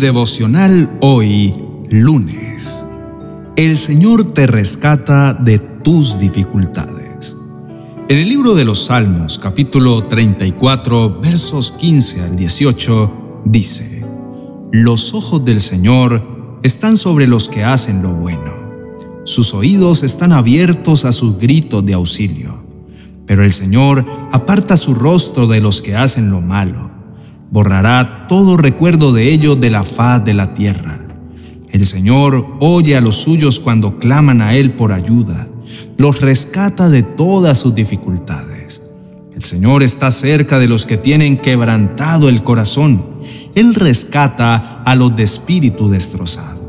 devocional hoy, lunes. El Señor te rescata de tus dificultades. En el libro de los Salmos, capítulo 34, versos 15 al 18, dice, Los ojos del Señor están sobre los que hacen lo bueno. Sus oídos están abiertos a sus gritos de auxilio. Pero el Señor aparta su rostro de los que hacen lo malo borrará todo recuerdo de ello de la faz de la tierra. El Señor oye a los suyos cuando claman a Él por ayuda, los rescata de todas sus dificultades. El Señor está cerca de los que tienen quebrantado el corazón. Él rescata a los de espíritu destrozado.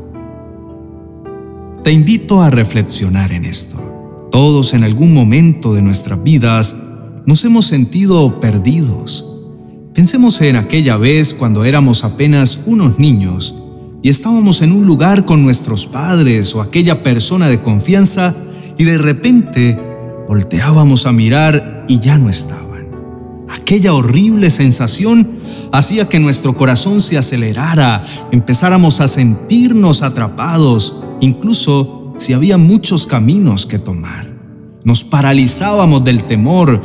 Te invito a reflexionar en esto. Todos en algún momento de nuestras vidas nos hemos sentido perdidos, Pensemos en aquella vez cuando éramos apenas unos niños y estábamos en un lugar con nuestros padres o aquella persona de confianza y de repente volteábamos a mirar y ya no estaban. Aquella horrible sensación hacía que nuestro corazón se acelerara, empezáramos a sentirnos atrapados, incluso si había muchos caminos que tomar. Nos paralizábamos del temor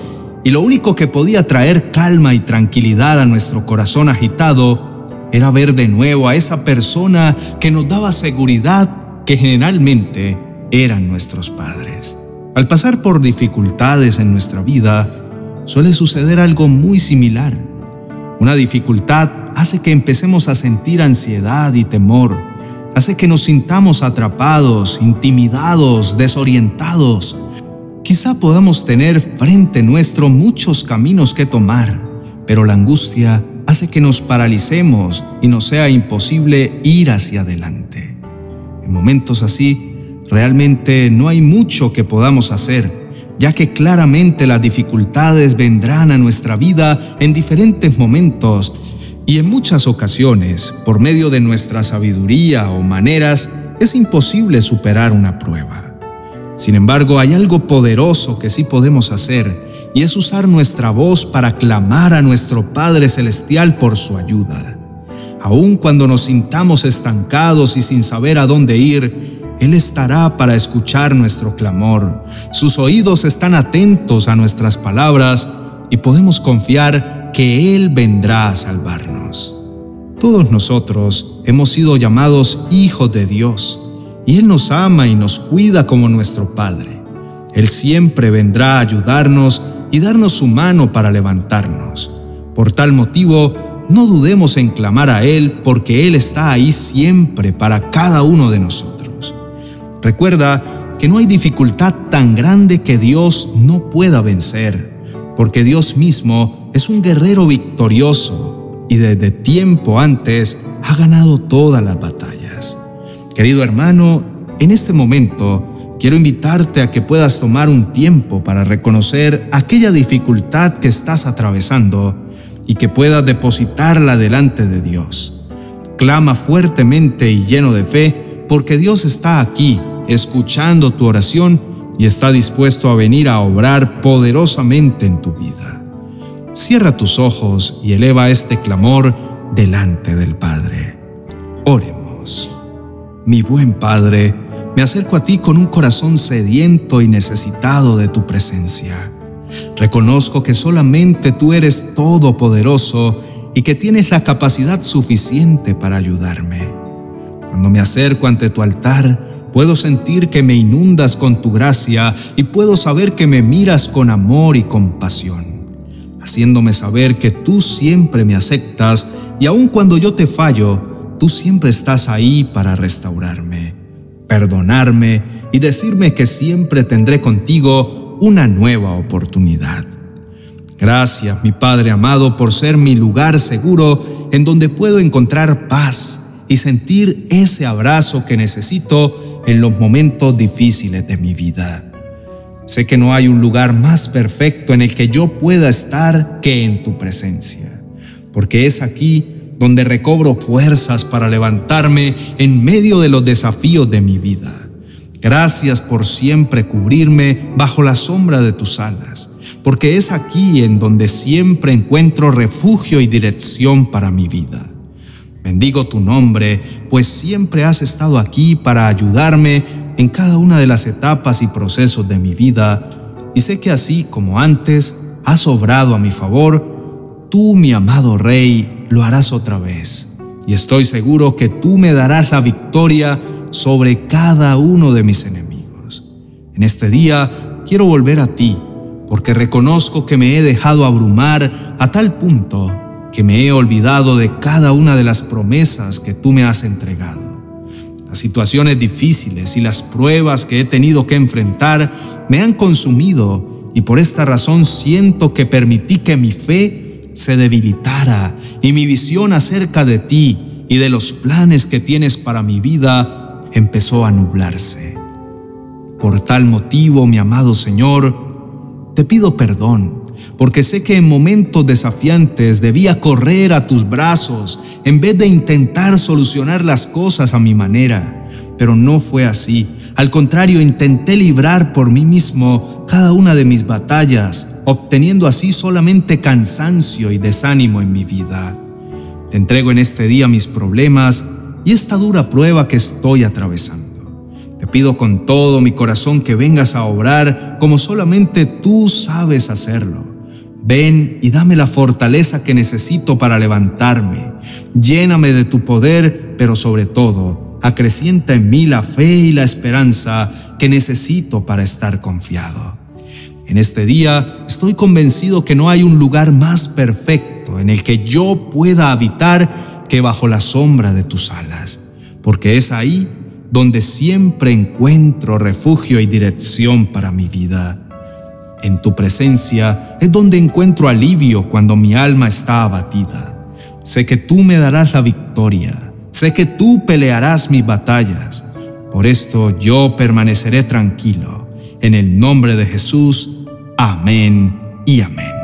y lo único que podía traer calma y tranquilidad a nuestro corazón agitado era ver de nuevo a esa persona que nos daba seguridad que generalmente eran nuestros padres. Al pasar por dificultades en nuestra vida, suele suceder algo muy similar. Una dificultad hace que empecemos a sentir ansiedad y temor, hace que nos sintamos atrapados, intimidados, desorientados, Quizá podamos tener frente nuestro muchos caminos que tomar, pero la angustia hace que nos paralicemos y nos sea imposible ir hacia adelante. En momentos así, realmente no hay mucho que podamos hacer, ya que claramente las dificultades vendrán a nuestra vida en diferentes momentos y en muchas ocasiones, por medio de nuestra sabiduría o maneras, es imposible superar una prueba. Sin embargo, hay algo poderoso que sí podemos hacer, y es usar nuestra voz para clamar a nuestro Padre Celestial por su ayuda. Aun cuando nos sintamos estancados y sin saber a dónde ir, Él estará para escuchar nuestro clamor. Sus oídos están atentos a nuestras palabras y podemos confiar que Él vendrá a salvarnos. Todos nosotros hemos sido llamados hijos de Dios y Él nos ama y nos cuida como nuestro Padre. Él siempre vendrá a ayudarnos y darnos su mano para levantarnos. Por tal motivo, no dudemos en clamar a Él porque Él está ahí siempre para cada uno de nosotros. Recuerda que no hay dificultad tan grande que Dios no pueda vencer, porque Dios mismo es un guerrero victorioso y desde tiempo antes ha ganado todas las batallas. Querido hermano, en este momento quiero invitarte a que puedas tomar un tiempo para reconocer aquella dificultad que estás atravesando y que puedas depositarla delante de Dios. Clama fuertemente y lleno de fe porque Dios está aquí escuchando tu oración y está dispuesto a venir a obrar poderosamente en tu vida. Cierra tus ojos y eleva este clamor delante del Padre. Oremos. Mi buen Padre, me acerco a ti con un corazón sediento y necesitado de tu presencia. Reconozco que solamente tú eres todopoderoso y que tienes la capacidad suficiente para ayudarme. Cuando me acerco ante tu altar, puedo sentir que me inundas con tu gracia y puedo saber que me miras con amor y compasión, haciéndome saber que tú siempre me aceptas y aun cuando yo te fallo, tú siempre estás ahí para restaurarme, perdonarme y decirme que siempre tendré contigo una nueva oportunidad. Gracias, mi Padre amado, por ser mi lugar seguro en donde puedo encontrar paz y sentir ese abrazo que necesito en los momentos difíciles de mi vida. Sé que no hay un lugar más perfecto en el que yo pueda estar que en tu presencia, porque es aquí donde recobro fuerzas para levantarme en medio de los desafíos de mi vida. Gracias por siempre cubrirme bajo la sombra de tus alas, porque es aquí en donde siempre encuentro refugio y dirección para mi vida. Bendigo tu nombre, pues siempre has estado aquí para ayudarme en cada una de las etapas y procesos de mi vida, y sé que así como antes has obrado a mi favor, tú, mi amado Rey, lo harás otra vez. Y estoy seguro que tú me darás la victoria sobre cada uno de mis enemigos. En este día quiero volver a ti, porque reconozco que me he dejado abrumar a tal punto que me he olvidado de cada una de las promesas que tú me has entregado. Las situaciones difíciles y las pruebas que he tenido que enfrentar me han consumido y por esta razón siento que permití que mi fe se debilitara y mi visión acerca de ti y de los planes que tienes para mi vida empezó a nublarse. Por tal motivo, mi amado Señor, te pido perdón, porque sé que en momentos desafiantes debía correr a tus brazos en vez de intentar solucionar las cosas a mi manera. Pero no fue así. Al contrario, intenté librar por mí mismo cada una de mis batallas, obteniendo así solamente cansancio y desánimo en mi vida. Te entrego en este día mis problemas y esta dura prueba que estoy atravesando. Te pido con todo mi corazón que vengas a obrar como solamente tú sabes hacerlo. Ven y dame la fortaleza que necesito para levantarme. Lléname de tu poder, pero sobre todo, acrecienta en mí la fe y la esperanza que necesito para estar confiado. En este día estoy convencido que no hay un lugar más perfecto en el que yo pueda habitar que bajo la sombra de tus alas, porque es ahí donde siempre encuentro refugio y dirección para mi vida. En tu presencia es donde encuentro alivio cuando mi alma está abatida. Sé que tú me darás la victoria. Sé que tú pelearás mis batallas. Por esto yo permaneceré tranquilo. En el nombre de Jesús. Amén y amén.